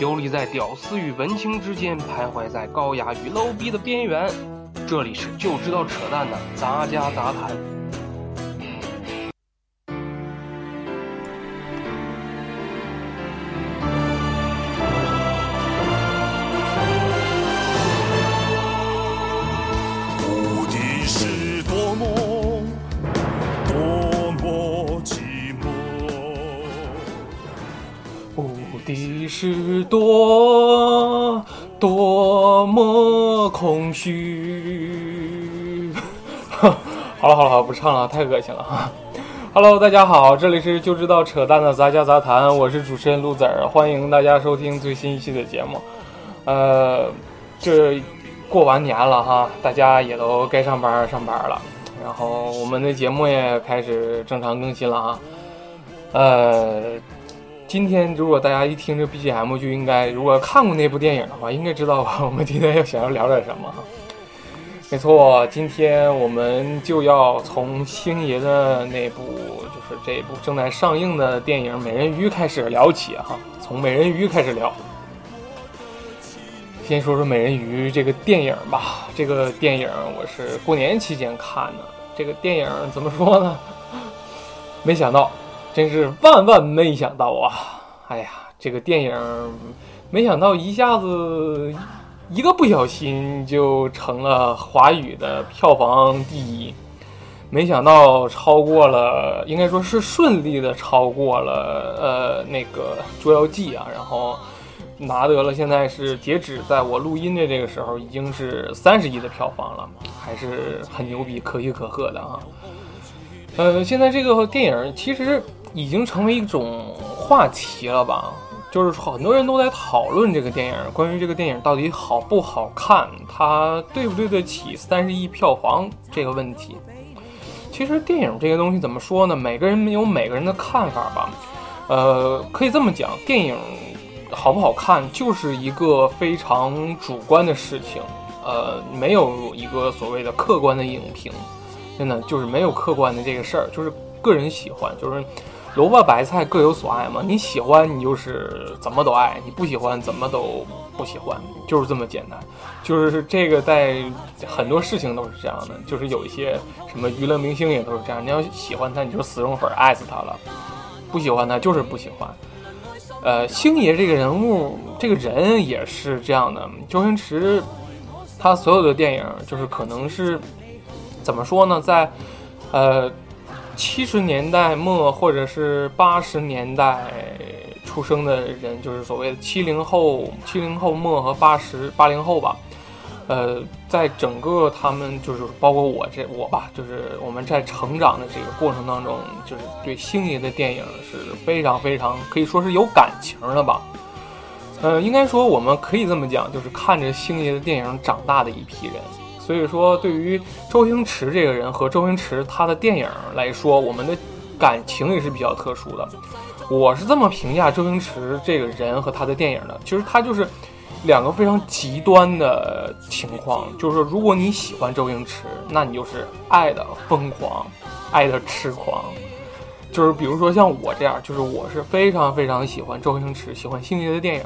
游离在屌丝与文青之间，徘徊在高雅与 low 逼的边缘。这里是就知道扯淡的杂家杂谈。好了好了好了，不唱了，太恶心了哈。Hello，大家好，这里是就知道扯淡的杂家杂谈，我是主持人陆子儿，欢迎大家收听最新一期的节目。呃，这过完年了哈，大家也都该上班上班了，然后我们的节目也开始正常更新了哈。呃，今天如果大家一听这 BGM 就应该，如果看过那部电影的话，应该知道吧我们今天要想要聊点什么哈。没错，今天我们就要从星爷的那部，就是这部正在上映的电影《美人鱼》开始聊起哈，从《美人鱼》开始聊。先说说《美人鱼》这个电影吧，这个电影我是过年期间看的。这个电影怎么说呢？没想到，真是万万没想到啊！哎呀，这个电影没想到一下子一个不小心就成了华语的票房第一，没想到超过了，应该说是顺利的超过了呃那个《捉妖记》啊，然后拿得了现在是截止在我录音的这个时候已经是三十亿的票房了，还是很牛逼，可喜可贺的啊。呃，现在这个电影其实已经成为一种话题了吧？就是很多人都在讨论这个电影，关于这个电影到底好不好看，它对不对得起三十亿票房这个问题。其实电影这个东西怎么说呢？每个人有每个人的看法吧。呃，可以这么讲，电影好不好看就是一个非常主观的事情。呃，没有一个所谓的客观的影评。真的就是没有客观的这个事儿，就是个人喜欢，就是萝卜白菜各有所爱嘛。你喜欢，你就是怎么都爱；你不喜欢，怎么都不喜欢，就是这么简单。就是这个在很多事情都是这样的，就是有一些什么娱乐明星也都是这样。你要喜欢他，你就死忠粉，爱死他了；不喜欢他，就是不喜欢。呃，星爷这个人物，这个人也是这样的。周星驰他所有的电影，就是可能是。怎么说呢？在，呃，七十年代末或者是八十年代出生的人，就是所谓的七零后、七零后末和八十八零后吧。呃，在整个他们就是包括我这我吧，就是我们在成长的这个过程当中，就是对星爷的电影是非常非常可以说是有感情的吧。呃，应该说我们可以这么讲，就是看着星爷的电影长大的一批人。所以说，对于周星驰这个人和周星驰他的电影来说，我们的感情也是比较特殊的。我是这么评价周星驰这个人和他的电影的，其实他就是两个非常极端的情况。就是说，如果你喜欢周星驰，那你就是爱的疯狂，爱的痴狂。就是比如说像我这样，就是我是非常非常喜欢周星驰，喜欢星爷的电影。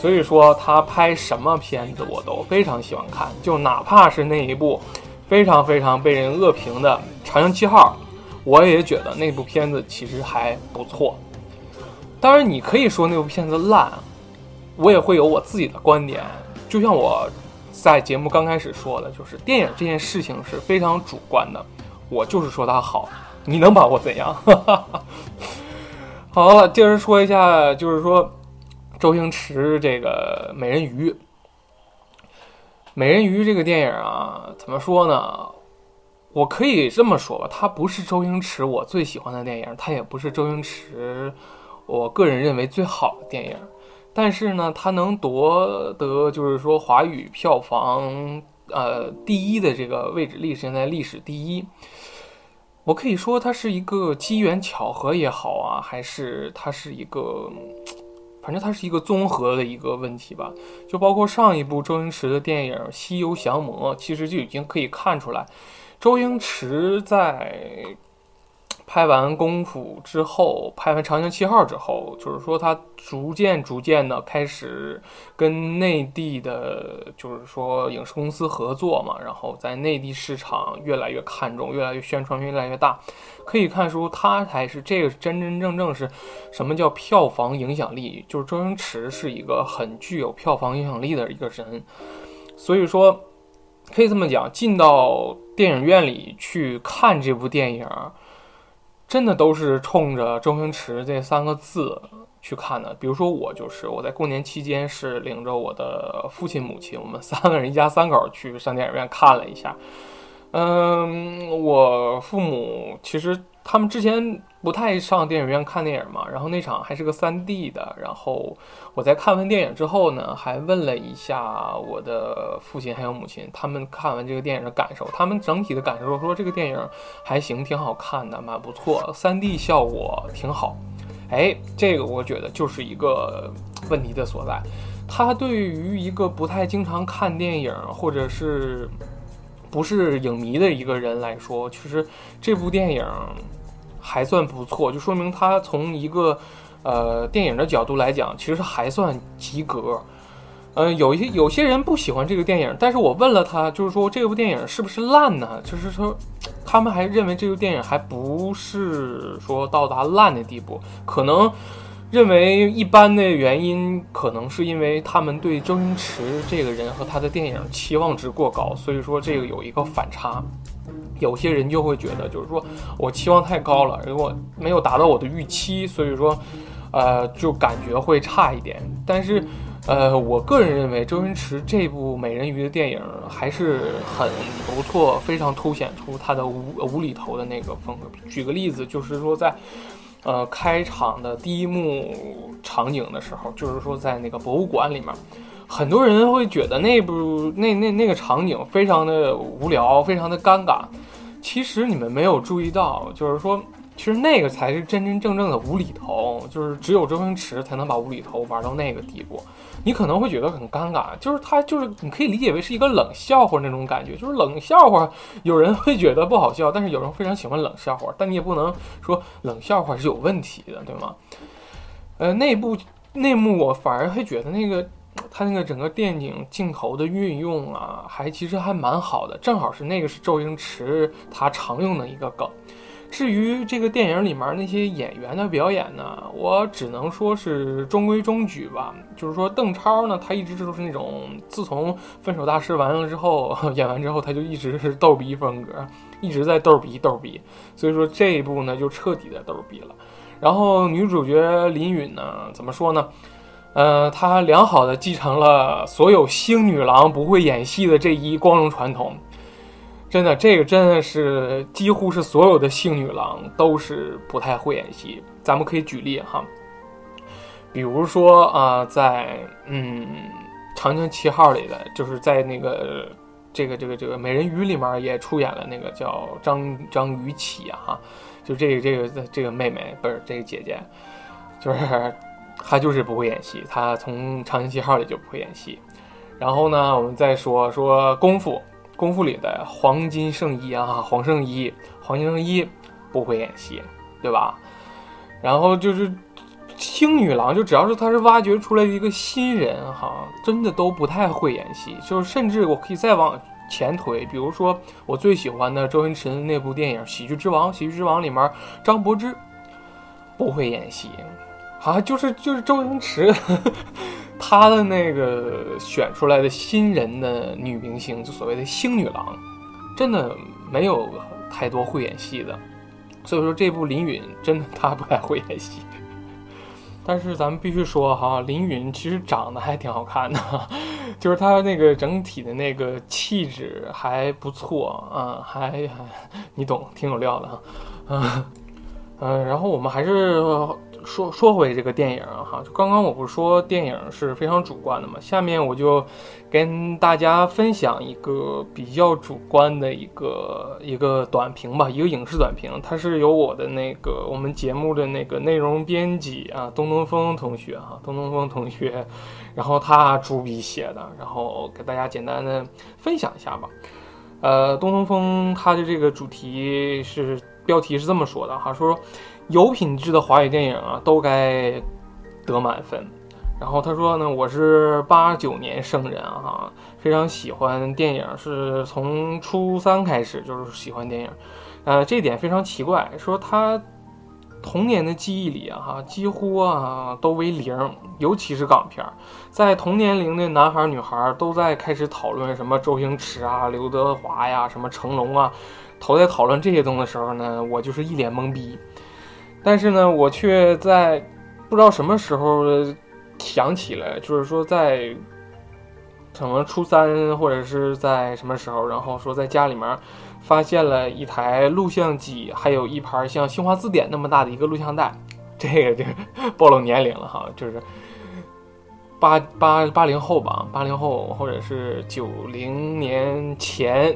所以说他拍什么片子我都非常喜欢看，就哪怕是那一部非常非常被人恶评的《长江七号》，我也觉得那部片子其实还不错。当然，你可以说那部片子烂，我也会有我自己的观点。就像我在节目刚开始说的，就是电影这件事情是非常主观的，我就是说它好，你能把我怎样？好了，接着说一下，就是说。周星驰这个《美人鱼》，《美人鱼》这个电影啊，怎么说呢？我可以这么说吧，它不是周星驰我最喜欢的电影，它也不是周星驰我个人认为最好的电影。但是呢，它能夺得就是说华语票房呃第一的这个位置，历史现在历史第一。我可以说它是一个机缘巧合也好啊，还是它是一个。反正它是一个综合的一个问题吧，就包括上一部周星驰的电影《西游降魔》，其实就已经可以看出来，周星驰在拍完《功夫》之后，拍完《长江七号》之后，就是说他逐渐逐渐的开始跟内地的，就是说影视公司合作嘛，然后在内地市场越来越看重，越来越宣传越来越大，可以看出他才是这个真真正正是什么叫票房影响力，就是周星驰是一个很具有票房影响力的一个人，所以说可以这么讲，进到电影院里去看这部电影。真的都是冲着周星驰这三个字去看的。比如说我就是，我在过年期间是领着我的父亲、母亲，我们三个人一家三口去上电影院看了一下。嗯，我父母其实。他们之前不太上电影院看电影嘛，然后那场还是个 3D 的。然后我在看完电影之后呢，还问了一下我的父亲还有母亲，他们看完这个电影的感受。他们整体的感受说这个电影还行，挺好看的，蛮不错，3D 效果挺好。哎，这个我觉得就是一个问题的所在。他对于一个不太经常看电影或者是不是影迷的一个人来说，其实这部电影。还算不错，就说明他从一个，呃，电影的角度来讲，其实还算及格。嗯，有一些有些人不喜欢这个电影，但是我问了他，就是说这部电影是不是烂呢？就是说，他们还认为这部电影还不是说到达烂的地步，可能认为一般的原因，可能是因为他们对周星驰这个人和他的电影期望值过高，所以说这个有一个反差。有些人就会觉得，就是说我期望太高了，如果没有达到我的预期，所以说，呃，就感觉会差一点。但是，呃，我个人认为周星驰这部《美人鱼》的电影还是很不错，非常凸显出他的无无厘头的那个风格。举个例子，就是说在，呃，开场的第一幕场景的时候，就是说在那个博物馆里面。很多人会觉得那部那那那个场景非常的无聊，非常的尴尬。其实你们没有注意到，就是说，其实那个才是真真正正的无厘头，就是只有周星驰才能把无厘头玩到那个地步。你可能会觉得很尴尬，就是他就是你可以理解为是一个冷笑话那种感觉，就是冷笑话，有人会觉得不好笑，但是有人非常喜欢冷笑话，但你也不能说冷笑话是有问题的，对吗？呃，那部内幕我反而会觉得那个。他那个整个电影镜头的运用啊，还其实还蛮好的，正好是那个是周星驰他常用的一个梗。至于这个电影里面那些演员的表演呢，我只能说是中规中矩吧。就是说邓超呢，他一直都是那种自从《分手大师》完了之后，演完之后他就一直是逗逼风格，一直在逗逼逗逼，所以说这一部呢就彻底的逗逼了。然后女主角林允呢，怎么说呢？呃，她良好的继承了所有星女郎不会演戏的这一光荣传统，真的，这个真的是几乎是所有的性女郎都是不太会演戏。咱们可以举例哈，比如说啊，在嗯《长江七号》里的，就是在那个这个这个这个美人鱼里面也出演了那个叫张张雨绮啊，哈，就这个这个这个妹妹不是这个姐姐，就是。她就是不会演戏，她从《长江七号》里就不会演戏。然后呢，我们再说说《功夫》，《功夫》里的黄金圣衣啊，黄圣依，黄金圣衣不会演戏，对吧？然后就是青女郎，就只要是他是挖掘出来的一个新人哈，真的都不太会演戏。就是甚至我可以再往前推，比如说我最喜欢的周星驰的那部电影《喜剧之王》，《喜剧之王》里面张柏芝不会演戏。啊，就是就是周星驰，他的那个选出来的新人的女明星，就所谓的星女郎，真的没有太多会演戏的。所以说这部林允真的她不太会演戏。但是咱们必须说哈，林允其实长得还挺好看的，就是她那个整体的那个气质还不错啊，还还你懂，挺有料的哈。嗯嗯，然后我们还是。说说回这个电影哈，就刚刚我不是说电影是非常主观的嘛？下面我就跟大家分享一个比较主观的一个一个短评吧，一个影视短评，它是由我的那个我们节目的那个内容编辑啊，东东风同学哈，东东风同学，然后他主笔写的，然后给大家简单的分享一下吧。呃，东东风他的这个主题是标题是这么说的哈，说有品质的华语电影啊都该得满分。然后他说呢，我是八九年生人啊，非常喜欢电影，是从初三开始就是喜欢电影，呃，这点非常奇怪，说他童年的记忆里啊，哈，几乎啊都为零，尤其是港片，在同年龄的男孩女孩都在开始讨论什么周星驰啊、刘德华呀、什么成龙啊，都在讨论这些东西的时候呢，我就是一脸懵逼，但是呢，我却在不知道什么时候。想起来，就是说在可能初三或者是在什么时候，然后说在家里面发现了一台录像机，还有一盘像新华字典那么大的一个录像带，这个就暴露年龄了哈，就是八八八零后吧，八零后或者是九零年前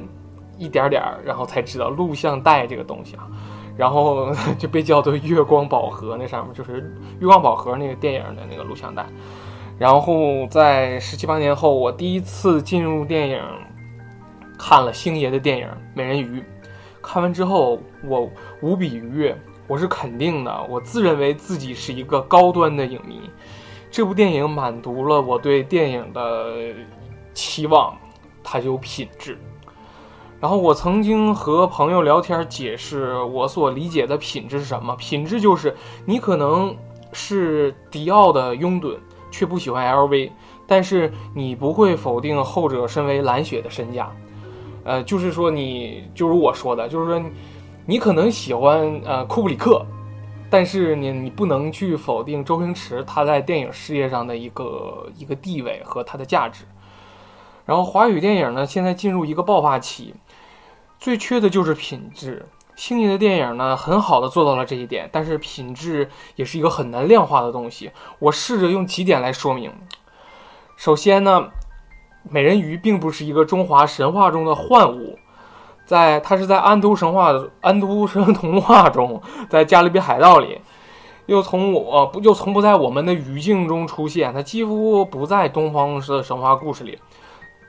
一点点，然后才知道录像带这个东西啊。然后 就被叫做月光宝盒，那上面就是月光宝盒那个电影的那个录像带。然后在十七八年后，我第一次进入电影，看了星爷的电影《美人鱼》。看完之后，我无比愉悦，我是肯定的，我自认为自己是一个高端的影迷。这部电影满足了我对电影的期望，它有品质。然后我曾经和朋友聊天，解释我所理解的品质是什么。品质就是你可能是迪奥的拥趸，却不喜欢 LV，但是你不会否定后者身为蓝雪的身价。呃，就是说你，就是我说的，就是说你可能喜欢呃库布里克，但是你你不能去否定周星驰他在电影事业上的一个一个地位和他的价值。然后华语电影呢，现在进入一个爆发期。最缺的就是品质。星爷的电影呢，很好的做到了这一点，但是品质也是一个很难量化的东西。我试着用几点来说明。首先呢，美人鱼并不是一个中华神话中的幻物，在它是在安徒神话、安徒生童话中，在加勒比海盗里，又从我不又从不在我们的语境中出现，它几乎不在东方式的神话故事里。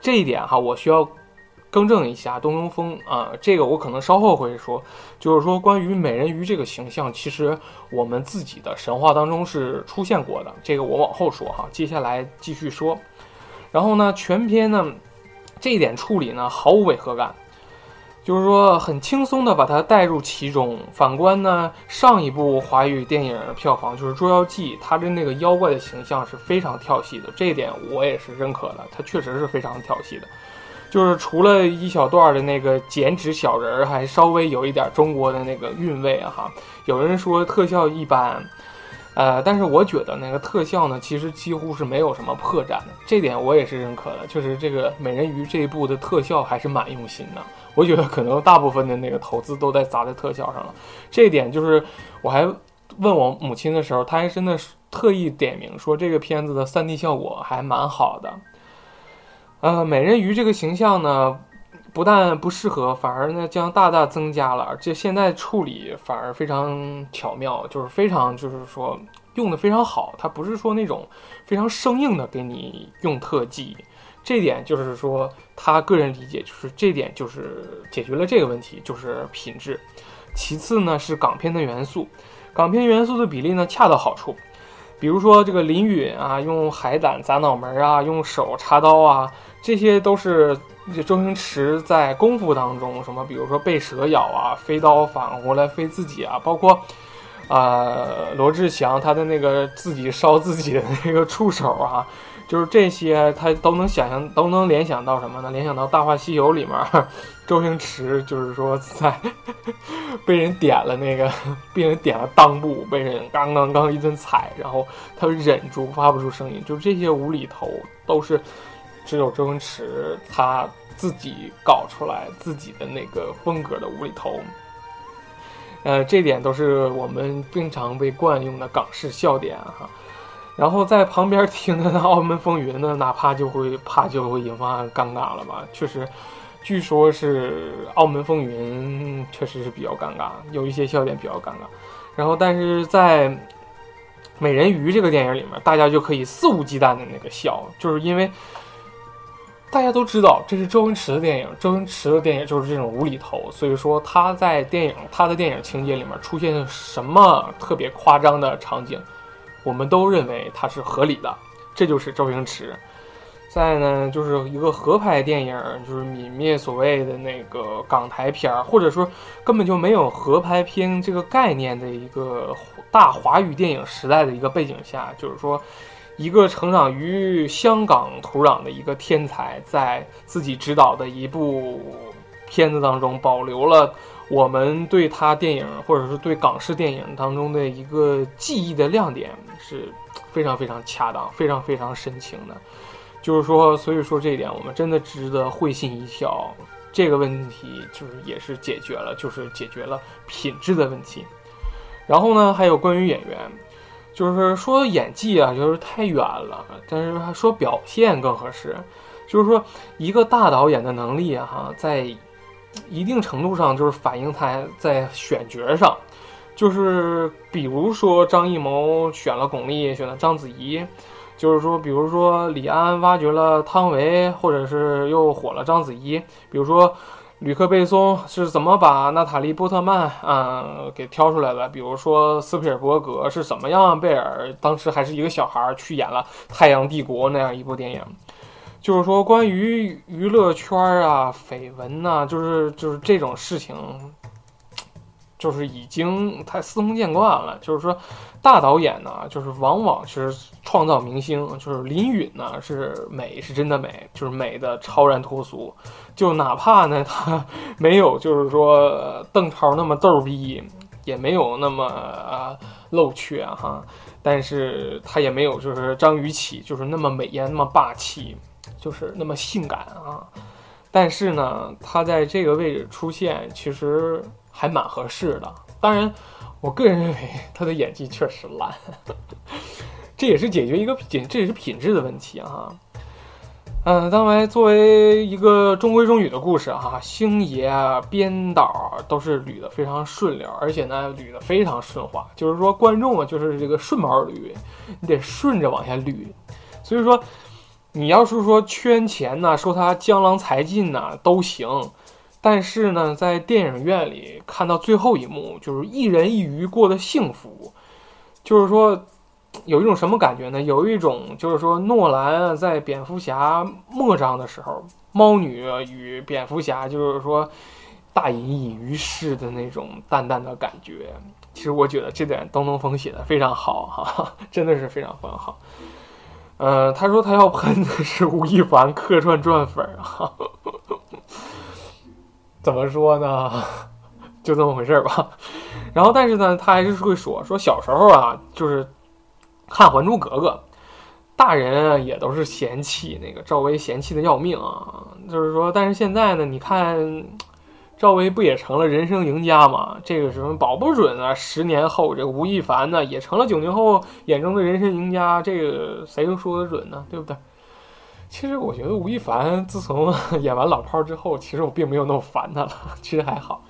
这一点哈，我需要。更正一下，东东风啊，这个我可能稍后会说，就是说关于美人鱼这个形象，其实我们自己的神话当中是出现过的，这个我往后说哈，接下来继续说。然后呢，全篇呢这一点处理呢毫无违和感，就是说很轻松的把它带入其中。反观呢上一部华语电影票房就是《捉妖记》，它的那个妖怪的形象是非常跳戏的，这一点我也是认可的，它确实是非常跳戏的。就是除了一小段的那个剪纸小人儿，还稍微有一点中国的那个韵味哈。有人说特效一般，呃，但是我觉得那个特效呢，其实几乎是没有什么破绽的，这点我也是认可的。就是这个美人鱼这一部的特效还是蛮用心的，我觉得可能大部分的那个投资都在砸在特效上了。这一点就是我还问我母亲的时候，她还真的是特意点名说这个片子的 3D 效果还蛮好的。呃，美人鱼这个形象呢，不但不适合，反而呢将大大增加了。而且现在处理反而非常巧妙，就是非常就是说用的非常好。它不是说那种非常生硬的给你用特技，这点就是说他个人理解就是这点就是解决了这个问题，就是品质。其次呢是港片的元素，港片元素的比例呢恰到好处。比如说这个林允啊，用海胆砸脑门啊，用手插刀啊。这些都是周星驰在功夫当中什么，比如说被蛇咬啊，飞刀反过来飞自己啊，包括，呃，罗志祥他的那个自己烧自己的那个触手啊，就是这些他都能想象，都能联想到什么呢？联想到《大话西游》里面，周星驰就是说在 被人点了那个，被人点了裆部，被人刚刚刚一顿踩，然后他忍住发不出声音，就这些无厘头都是。只有周星驰他自己搞出来自己的那个风格的无厘头，呃，这点都是我们经常被惯用的港式笑点哈。然后在旁边听的《澳门风云》呢，哪怕就会怕就会引发尴尬了吧？确实，据说是《澳门风云》确实是比较尴尬，有一些笑点比较尴尬。然后，但是在《美人鱼》这个电影里面，大家就可以肆无忌惮的那个笑，就是因为。大家都知道这是周星驰的电影，周星驰的电影就是这种无厘头，所以说他在电影他的电影情节里面出现什么特别夸张的场景，我们都认为它是合理的，这就是周星驰。再呢，就是一个合拍电影，就是泯灭所谓的那个港台片儿，或者说根本就没有合拍片这个概念的一个大华语电影时代的一个背景下，就是说。一个成长于香港土壤的一个天才，在自己执导的一部片子当中，保留了我们对他电影或者是对港式电影当中的一个记忆的亮点，是非常非常恰当、非常非常深情的。就是说，所以说这一点，我们真的值得会心一笑。这个问题就是也是解决了，就是解决了品质的问题。然后呢，还有关于演员。就是说演技啊，就是太远了。但是说表现更合适。就是说一个大导演的能力啊，哈，在一定程度上就是反映他在选角上。就是比如说张艺谋选了巩俐，选了章子怡。就是说，比如说李安挖掘了汤唯，或者是又火了章子怡。比如说。吕克·贝松是怎么把娜塔莉·波特曼啊给挑出来的？比如说斯皮尔伯格是怎么样贝尔当时还是一个小孩去演了《太阳帝国》那样一部电影？就是说关于娱乐圈啊绯闻呐，就是就是这种事情。就是已经太司空见惯了。就是说，大导演呢，就是往往是创造明星。就是林允呢，是美是真的美，就是美的超然脱俗。就哪怕呢，他没有就是说邓超那么逗逼，也没有那么啊露怯哈，但是他也没有就是张雨绮就是那么美艳那么霸气，就是那么性感啊。但是呢，他在这个位置出现，其实。还蛮合适的，当然，我个人认为他的演技确实烂，这也是解决一个品，这也是品质的问题啊。嗯，当然，作为一个中规中矩的故事哈，星爷啊、编导都是捋得非常顺溜，而且呢捋得非常顺滑，就是说观众啊就是这个顺毛捋，你得顺着往下捋。所以说，你要是说圈钱呢，说他江郎才尽呐，都行。但是呢，在电影院里看到最后一幕，就是一人一鱼过得幸福，就是说，有一种什么感觉呢？有一种就是说，诺兰在蝙蝠侠末章的时候，猫女与蝙蝠侠就是说大隐隐于市的那种淡淡的感觉。其实我觉得这点东东风写的非常好哈，真的是非常非常好。呃，他说他要喷的是吴亦凡客串转粉啊。怎么说呢？就这么回事儿吧。然后，但是呢，他还是会说说小时候啊，就是看《还珠格格》，大人也都是嫌弃那个赵薇，嫌弃的要命啊。就是说，但是现在呢，你看赵薇不也成了人生赢家吗？这个什么保不准啊，十年后这个吴亦凡呢，也成了九零后眼中的人生赢家。这个谁又说得准呢？对不对？其实我觉得吴亦凡 自从 演完老炮儿之后，其实我并没有那么烦他了。其实还好。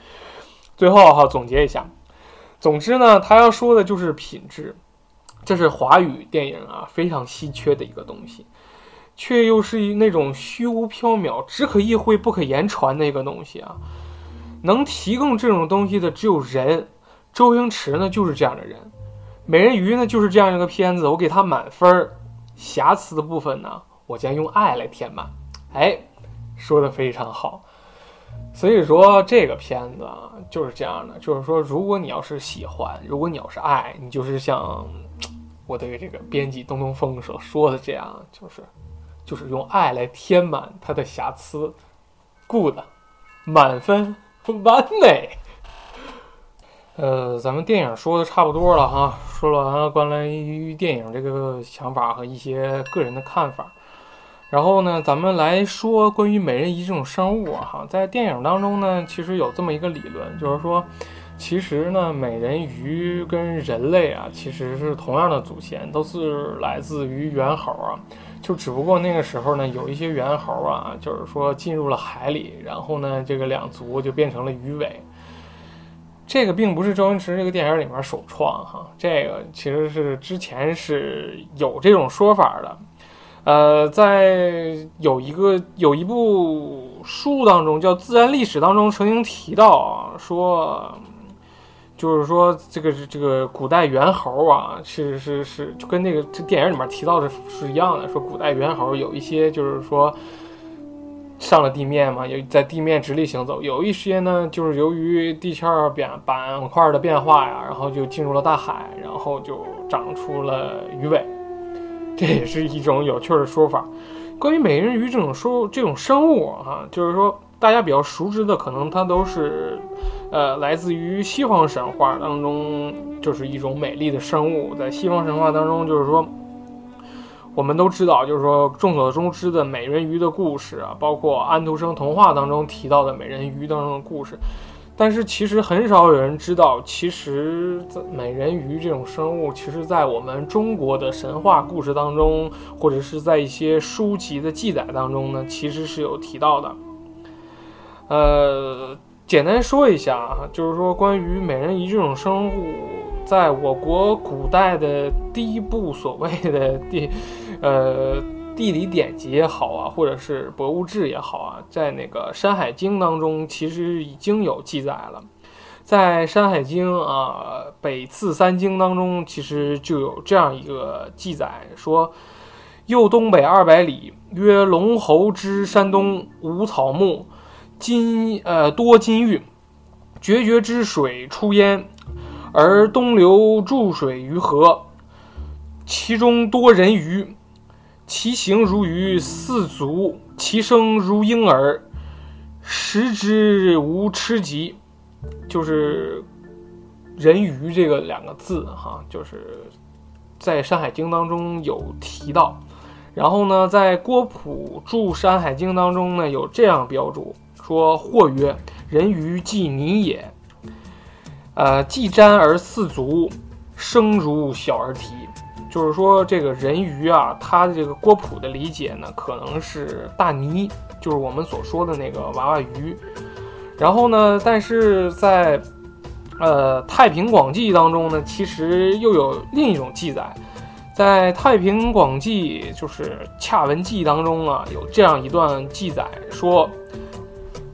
最后哈，总结一下，总之呢，他要说的就是品质，这是华语电影啊非常稀缺的一个东西，却又是那种虚无缥缈、只可意会不可言传的一个东西啊。能提供这种东西的只有人，周星驰呢就是这样的人，美人鱼呢就是这样一个片子，我给他满分儿，瑕疵的部分呢。我将用爱来填满，哎，说的非常好。所以说这个片子啊就是这样的，就是说，如果你要是喜欢，如果你要是爱，你就是像我对这个编辑东东风所说的这样，就是就是用爱来填满它的瑕疵，good，满分，完美。呃，咱们电影说的差不多了哈，说完了关于电影这个想法和一些个人的看法。然后呢，咱们来说关于美人鱼这种生物哈，在电影当中呢，其实有这么一个理论，就是说，其实呢，美人鱼跟人类啊，其实是同样的祖先，都是来自于猿猴啊，就只不过那个时候呢，有一些猿猴啊，就是说进入了海里，然后呢，这个两足就变成了鱼尾。这个并不是周星驰这个电影里面首创哈，这个其实是之前是有这种说法的。呃，在有一个有一部书当中，叫《自然历史》当中曾经提到啊，说就是说这个这个古代猿猴啊，是是是，就跟那个这电影里面提到的是一样的，说古代猿猴有一些就是说。上了地面嘛，有在地面直立行走。有一些呢，就是由于地壳变板块的变化呀，然后就进入了大海，然后就长出了鱼尾。这也是一种有趣的说法。关于美人鱼这种说这种生物啊，就是说大家比较熟知的，可能它都是呃来自于西方神话当中，就是一种美丽的生物。在西方神话当中，就是说。我们都知道，就是说众所周知的美人鱼的故事啊，包括安徒生童话当中提到的美人鱼当中的故事，但是其实很少有人知道，其实美人鱼这种生物，其实在我们中国的神话故事当中，或者是在一些书籍的记载当中呢，其实是有提到的。呃，简单说一下啊，就是说关于美人鱼这种生物，在我国古代的第一部所谓的第。呃，地理典籍也好啊，或者是博物志也好啊，在那个《山海经》当中，其实已经有记载了。在《山海经》啊，《北次三经》当中，其实就有这样一个记载，说：右东北二百里，曰龙侯之山东，无草木，金呃多金玉，决绝之水出焉，而东流注水于河，其中多人鱼。其形如鱼，四足；其声如婴儿，食之无吃疾。就是人鱼这个两个字，哈，就是在《山海经》当中有提到。然后呢，在郭璞注《山海经》当中呢，有这样标注说：“或曰，人鱼即泥也。呃，既沾而四足，声如小儿啼。”就是说，这个人鱼啊，它的这个郭璞的理解呢，可能是大泥，就是我们所说的那个娃娃鱼。然后呢，但是在呃《太平广记》当中呢，其实又有另一种记载，在《太平广记》就是《恰文记》当中啊，有这样一段记载说：“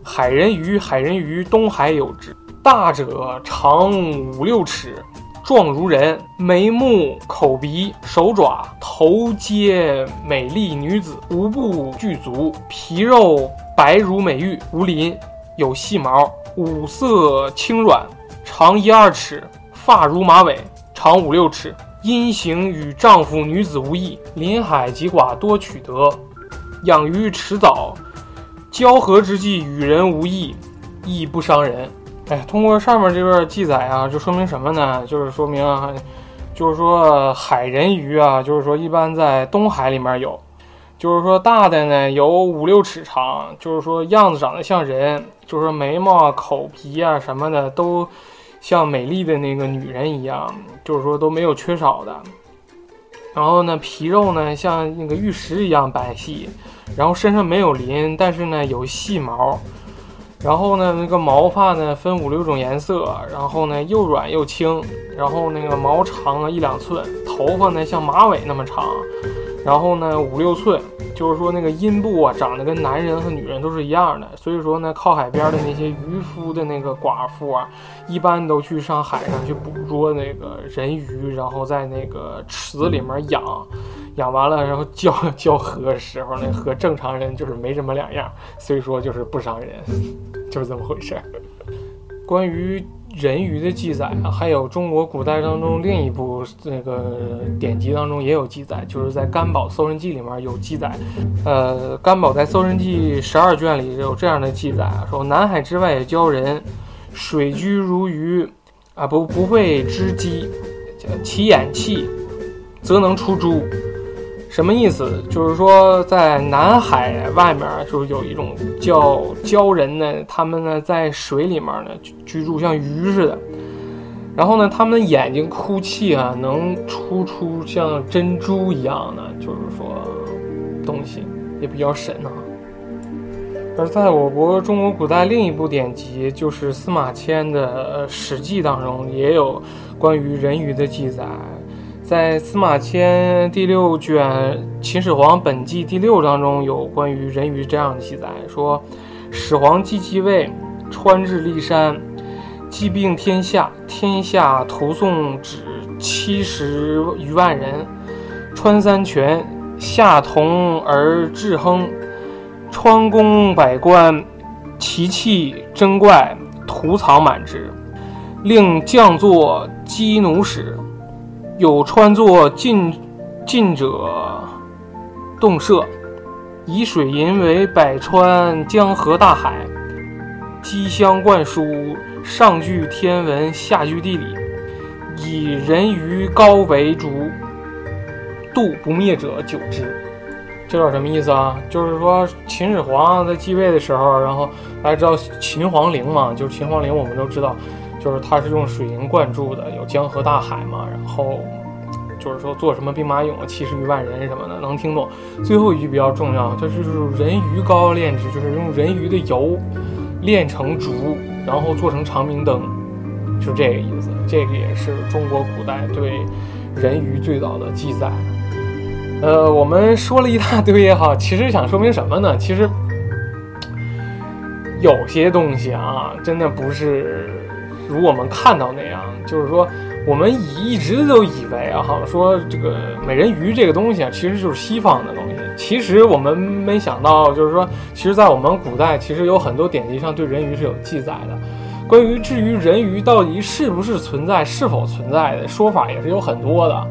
海人鱼，海人鱼，东海有之，大者长五六尺。”状如人，眉目、口鼻、手爪、头皆美丽女子，无不具足，皮肉白如美玉，无鳞，有细毛，五色轻软，长一二尺，发如马尾，长五六尺，阴形与丈夫女子无异。临海及寡多取得，养于池藻，交合之际与人无异，亦不伤人。通过上面这段记载啊，就说明什么呢？就是说明啊，就是说海人鱼啊，就是说一般在东海里面有，就是说大的呢有五六尺长，就是说样子长得像人，就是说眉毛、口皮啊什么的都像美丽的那个女人一样，就是说都没有缺少的。然后呢，皮肉呢像那个玉石一样白皙，然后身上没有鳞，但是呢有细毛。然后呢，那个毛发呢分五六种颜色，然后呢又软又轻，然后那个毛长了一两寸，头发呢像马尾那么长，然后呢五六寸，就是说那个阴部啊长得跟男人和女人都是一样的，所以说呢靠海边的那些渔夫的那个寡妇啊，一般都去上海上去捕捉那个人鱼，然后在那个池子里面养。养完了，然后交交河的时候呢，和正常人就是没什么两样，所以说就是不伤人，就是这么回事儿。关于人鱼的记载啊，还有中国古代当中另一部那个典籍当中也有记载，就是在《甘宝搜神记》里面有记载。呃，甘宝在《搜神记》十二卷里有这样的记载啊，说南海之外鲛人，水居如鱼，啊不不会织机，其眼气，则能出珠。什么意思？就是说，在南海外面，就是有一种叫鲛人呢，他们呢在水里面呢居住，像鱼似的。然后呢，他们的眼睛哭泣啊，能出出像珍珠一样的，就是说东西也比较神啊。而在我国中国古代另一部典籍，就是司马迁的《史记》当中，也有关于人鱼的记载。在司马迁第六卷《秦始皇本纪》第六章中有关于人鱼这样的记载，说始皇既继位，川至骊山，既并天下，天下徒送旨七十余万人，穿三泉，下同而至亨，川宫百官，奇器珍怪，图藏满之，令将作击弩使。有穿作近近者动射，以水银为百川江河大海，机相灌输，上据天文，下据地理，以人鱼高为主，度不灭者久之。这段什么意思啊？就是说秦始皇在继位的时候，然后大家知道秦皇陵嘛，就是秦皇陵，我们都知道。就是它是用水银灌注的，有江河大海嘛，然后就是说做什么兵马俑啊，七十余万人什么的，能听懂。最后一句比较重要，就是人鱼膏炼制，就是用人鱼的油炼成烛，然后做成长明灯，就这个意思。这个也是中国古代对人鱼最早的记载。呃，我们说了一大堆也好，其实想说明什么呢？其实有些东西啊，真的不是。如我们看到那样，就是说，我们以一直都以为啊，好像说这个美人鱼这个东西啊，其实就是西方的东西。其实我们没想到，就是说，其实，在我们古代，其实有很多典籍上对人鱼是有记载的。关于至于人鱼到底是不是存在、是否存在的说法，也是有很多的。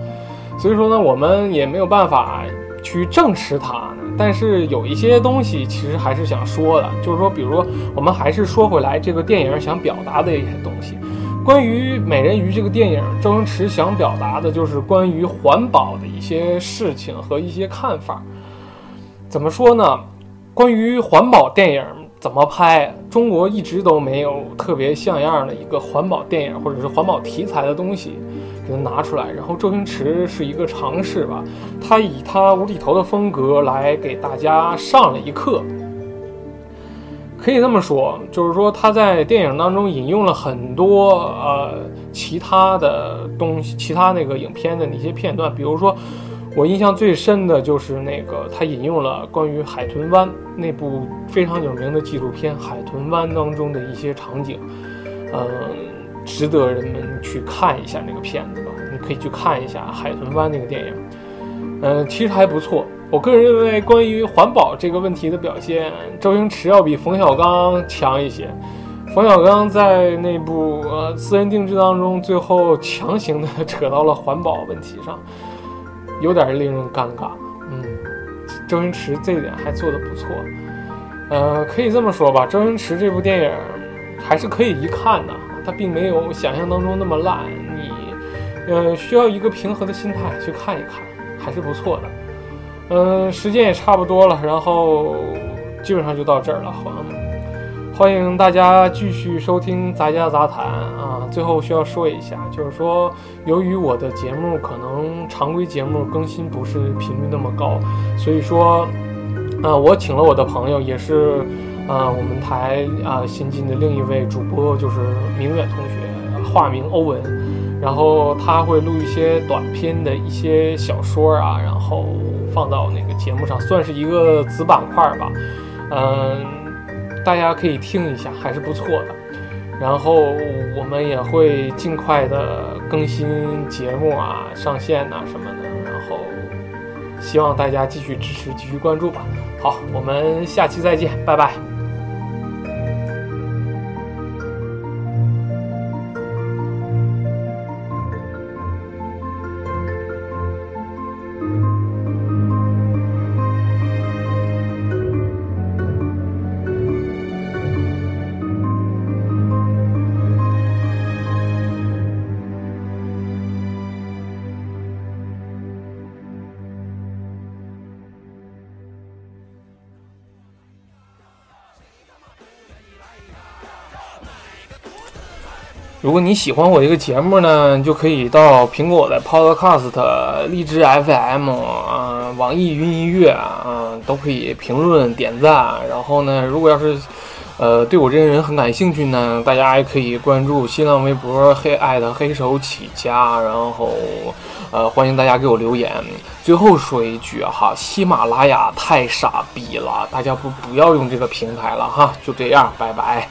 所以说呢，我们也没有办法去证实它。但是有一些东西其实还是想说的，就是说，比如说，我们还是说回来这个电影想表达的一些东西。关于《美人鱼》这个电影，周星驰想表达的就是关于环保的一些事情和一些看法。怎么说呢？关于环保电影怎么拍，中国一直都没有特别像样的一个环保电影或者是环保题材的东西。给它拿出来，然后周星驰是一个尝试吧，他以他无厘头的风格来给大家上了一课，可以这么说，就是说他在电影当中引用了很多呃其他的东西，其他那个影片的那些片段，比如说我印象最深的就是那个他引用了关于海豚湾那部非常有名的纪录片《海豚湾》当中的一些场景，嗯。值得人们去看一下那个片子吧，你可以去看一下《海豚湾》那个电影，嗯，其实还不错。我个人认为，关于环保这个问题的表现，周星驰要比冯小刚强一些。冯小刚在那部呃《私人定制》当中，最后强行的扯到了环保问题上，有点令人尴尬。嗯，周星驰这一点还做得不错。呃，可以这么说吧，周星驰这部电影还是可以一看的。它并没有想象当中那么烂，你，呃，需要一个平和的心态去看一看，还是不错的。嗯，时间也差不多了，然后基本上就到这儿了。欢欢迎大家继续收听杂家杂谈啊！最后需要说一下，就是说，由于我的节目可能常规节目更新不是频率那么高，所以说，啊，我请了我的朋友，也是。啊，我们台啊新进的另一位主播就是明远同学，化名欧文，然后他会录一些短篇的一些小说啊，然后放到那个节目上，算是一个子板块吧。嗯，大家可以听一下，还是不错的。然后我们也会尽快的更新节目啊，上线呐什么的。然后希望大家继续支持，继续关注吧。好，我们下期再见，拜拜。如果你喜欢我这个节目呢，就可以到苹果的 Podcast、荔枝 FM 啊、网易云音乐啊，都可以评论点赞。然后呢，如果要是呃，对我这个人很感兴趣呢，大家也可以关注新浪微博黑爱的黑手起家，然后呃，欢迎大家给我留言。最后说一句哈，喜马拉雅太傻逼了，大家不不要用这个平台了哈，就这样，拜拜。